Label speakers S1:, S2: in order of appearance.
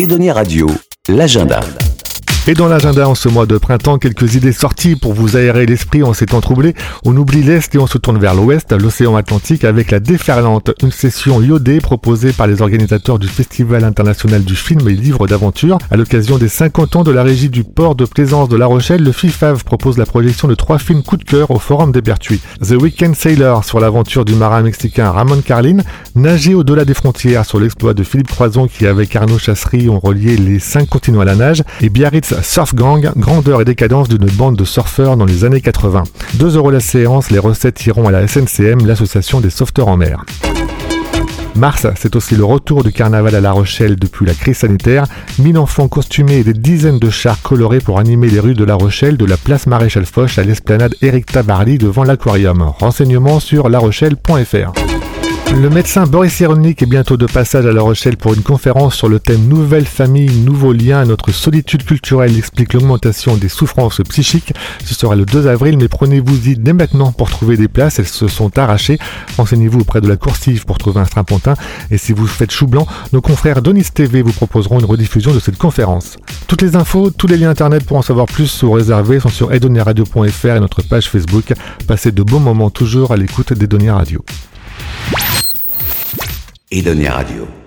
S1: Edonia Radio, l'agenda.
S2: Et dans l'agenda en ce mois de printemps, quelques idées sorties pour vous aérer l'esprit en ces temps troublés. On oublie l'Est et on se tourne vers l'Ouest, l'océan Atlantique avec la Déferlante, une session iodée proposée par les organisateurs du Festival international du film et livre d'aventure. À l'occasion des 50 ans de la régie du port de plaisance de La Rochelle, le FIFAV propose la projection de trois films coup de cœur au Forum des Bertuis. The Weekend Sailor sur l'aventure du marin mexicain Ramon Carlin, Nager au-delà des frontières sur l'exploit de Philippe Croison qui avec Arnaud Chasserie ont relié les cinq continents à la nage, et Biarritz Surf Gang, grandeur et décadence d'une bande de surfeurs dans les années 80. 2 euros la séance, les recettes iront à la SNCM, l'association des sauveteurs en mer. Mars, c'est aussi le retour du carnaval à La Rochelle depuis la crise sanitaire. 1000 enfants costumés et des dizaines de chars colorés pour animer les rues de La Rochelle de la place Maréchal Foch à l'esplanade Éric Tabarly devant l'aquarium. Renseignements sur larochelle.fr. Le médecin Boris Cyrulnik est bientôt de passage à La Rochelle pour une conférence sur le thème Nouvelle famille, nouveaux liens. Notre solitude culturelle explique l'augmentation des souffrances psychiques. Ce sera le 2 avril, mais prenez-vous-y dès maintenant pour trouver des places. Elles se sont arrachées. Renseignez-vous auprès de la coursive pour trouver un strapontin. Et si vous faites chou blanc, nos confrères Donis TV vous proposeront une rediffusion de cette conférence. Toutes les infos, tous les liens internet pour en savoir plus sont réservés sont sur edoniradio.fr et notre page Facebook. Passez de bons moments toujours à l'écoute d'Edonia Radio.
S1: Edonia Radio.